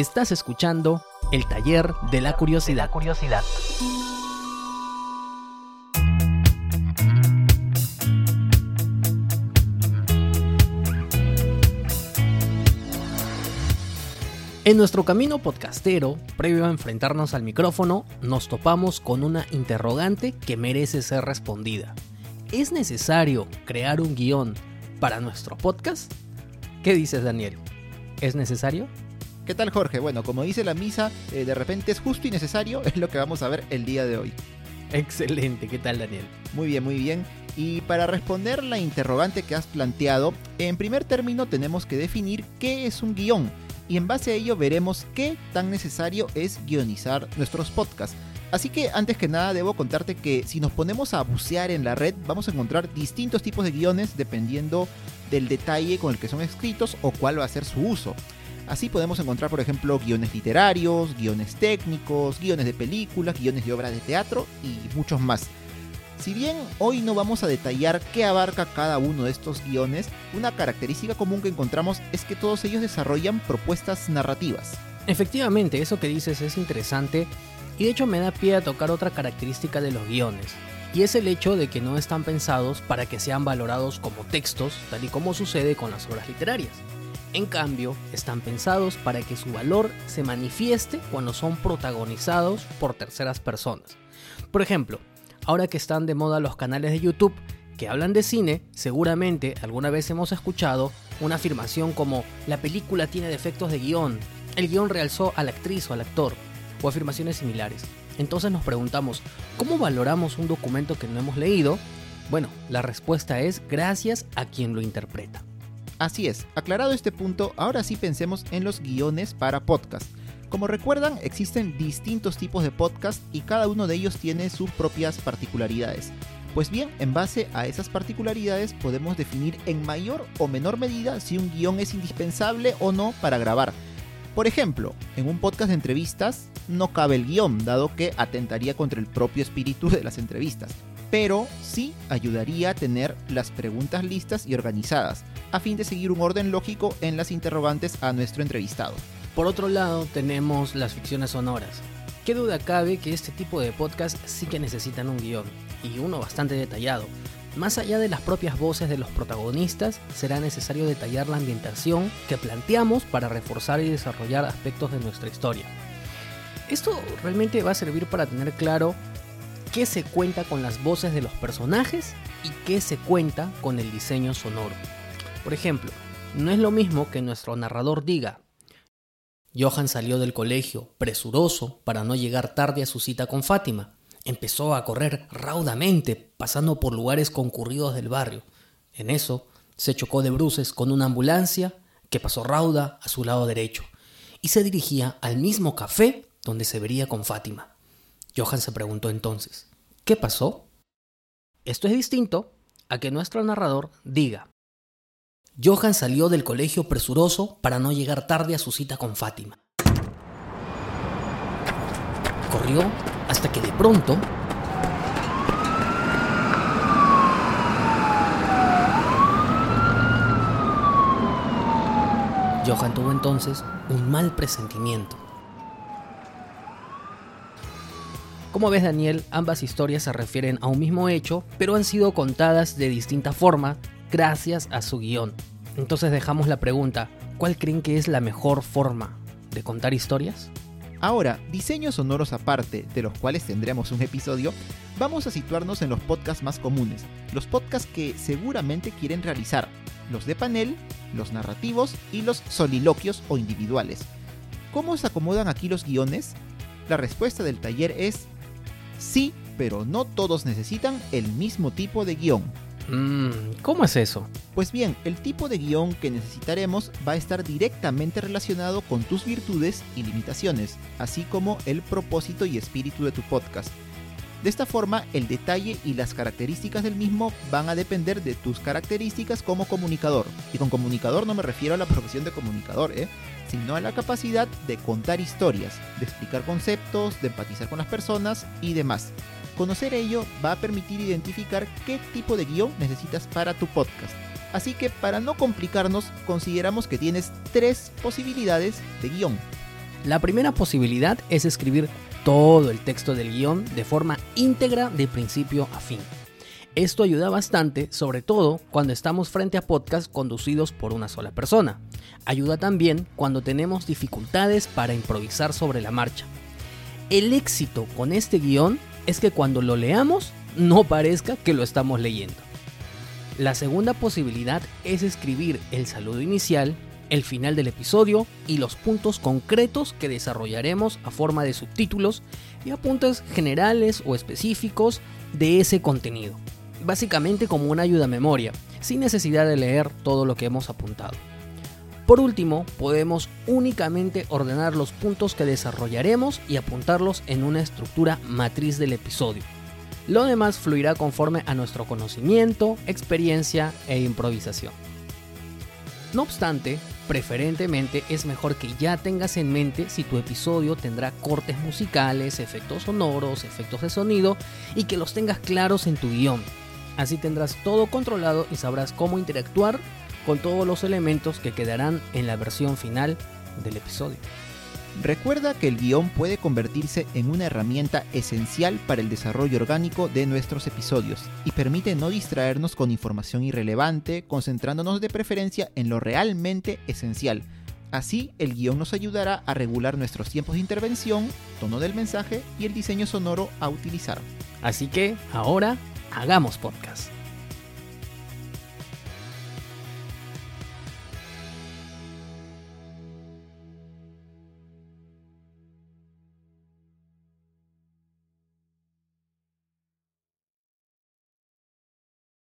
Estás escuchando el taller de la curiosidad. curiosidad. En nuestro camino podcastero, previo a enfrentarnos al micrófono, nos topamos con una interrogante que merece ser respondida. ¿Es necesario crear un guion para nuestro podcast? ¿Qué dices, Daniel? ¿Es necesario? ¿Qué tal Jorge? Bueno, como dice la misa, eh, de repente es justo y necesario, es lo que vamos a ver el día de hoy. Excelente, ¿qué tal Daniel? Muy bien, muy bien. Y para responder la interrogante que has planteado, en primer término tenemos que definir qué es un guion y en base a ello veremos qué tan necesario es guionizar nuestros podcasts. Así que antes que nada debo contarte que si nos ponemos a bucear en la red vamos a encontrar distintos tipos de guiones dependiendo del detalle con el que son escritos o cuál va a ser su uso. Así podemos encontrar, por ejemplo, guiones literarios, guiones técnicos, guiones de películas, guiones de obras de teatro y muchos más. Si bien hoy no vamos a detallar qué abarca cada uno de estos guiones, una característica común que encontramos es que todos ellos desarrollan propuestas narrativas. Efectivamente, eso que dices es interesante y de hecho me da pie a tocar otra característica de los guiones, y es el hecho de que no están pensados para que sean valorados como textos, tal y como sucede con las obras literarias. En cambio, están pensados para que su valor se manifieste cuando son protagonizados por terceras personas. Por ejemplo, ahora que están de moda los canales de YouTube que hablan de cine, seguramente alguna vez hemos escuchado una afirmación como la película tiene defectos de guion, el guion realzó a la actriz o al actor, o afirmaciones similares. Entonces nos preguntamos, ¿cómo valoramos un documento que no hemos leído? Bueno, la respuesta es gracias a quien lo interpreta. Así es, aclarado este punto, ahora sí pensemos en los guiones para podcast. Como recuerdan, existen distintos tipos de podcast y cada uno de ellos tiene sus propias particularidades. Pues bien, en base a esas particularidades podemos definir en mayor o menor medida si un guion es indispensable o no para grabar. Por ejemplo, en un podcast de entrevistas no cabe el guion, dado que atentaría contra el propio espíritu de las entrevistas, pero sí ayudaría a tener las preguntas listas y organizadas, a fin de seguir un orden lógico en las interrogantes a nuestro entrevistado. Por otro lado, tenemos las ficciones sonoras. Qué duda cabe que este tipo de podcast sí que necesitan un guion, y uno bastante detallado. Más allá de las propias voces de los protagonistas, será necesario detallar la ambientación que planteamos para reforzar y desarrollar aspectos de nuestra historia. Esto realmente va a servir para tener claro qué se cuenta con las voces de los personajes y qué se cuenta con el diseño sonoro. Por ejemplo, no es lo mismo que nuestro narrador diga, Johan salió del colegio, presuroso, para no llegar tarde a su cita con Fátima. Empezó a correr raudamente, pasando por lugares concurridos del barrio. En eso, se chocó de bruces con una ambulancia que pasó rauda a su lado derecho y se dirigía al mismo café donde se vería con Fátima. Johan se preguntó entonces, ¿qué pasó? Esto es distinto a que nuestro narrador diga, Johan salió del colegio presuroso para no llegar tarde a su cita con Fátima. Corrió hasta que de pronto Johan tuvo entonces un mal presentimiento. Como ves Daniel, ambas historias se refieren a un mismo hecho, pero han sido contadas de distinta forma gracias a su guion. Entonces dejamos la pregunta, ¿cuál creen que es la mejor forma de contar historias? Ahora, diseños sonoros aparte, de los cuales tendremos un episodio, vamos a situarnos en los podcasts más comunes, los podcasts que seguramente quieren realizar, los de panel, los narrativos y los soliloquios o individuales. ¿Cómo se acomodan aquí los guiones? La respuesta del taller es sí, pero no todos necesitan el mismo tipo de guion. Mmm, ¿cómo es eso? Pues bien, el tipo de guion que necesitaremos va a estar directamente relacionado con tus virtudes y limitaciones, así como el propósito y espíritu de tu podcast. De esta forma, el detalle y las características del mismo van a depender de tus características como comunicador. Y con comunicador no me refiero a la profesión de comunicador, ¿eh? sino a la capacidad de contar historias, de explicar conceptos, de empatizar con las personas y demás. Conocer ello va a permitir identificar qué tipo de guion necesitas para tu podcast. Así que para no complicarnos, consideramos que tienes tres posibilidades de guion. La primera posibilidad es escribir todo el texto del guion de forma íntegra de principio a fin. Esto ayuda bastante, sobre todo cuando estamos frente a podcasts conducidos por una sola persona. Ayuda también cuando tenemos dificultades para improvisar sobre la marcha. El éxito con este guion es que cuando lo leamos no parezca que lo estamos leyendo. La segunda posibilidad es escribir el saludo inicial, el final del episodio y los puntos concretos que desarrollaremos a forma de subtítulos y apuntes generales o específicos de ese contenido básicamente como una ayuda a memoria, sin necesidad de leer todo lo que hemos apuntado. Por último, podemos únicamente ordenar los puntos que desarrollaremos y apuntarlos en una estructura matriz del episodio. Lo demás fluirá conforme a nuestro conocimiento, experiencia e improvisación. No obstante, preferentemente es mejor que ya tengas en mente si tu episodio tendrá cortes musicales, efectos sonoros, efectos de sonido y que los tengas claros en tu guion, Así tendrás todo controlado y sabrás cómo interactuar con todos los elementos que quedarán en la versión final del episodio. Recuerda que el guion puede convertirse en una herramienta esencial para el desarrollo orgánico de nuestros episodios y permite no distraernos con información irrelevante, concentrándonos de preferencia en lo realmente esencial. Así, el guion nos ayudará a regular nuestros tiempos de intervención, tono del mensaje y el diseño sonoro a utilizar. Así que, ahora Hagamos podcast.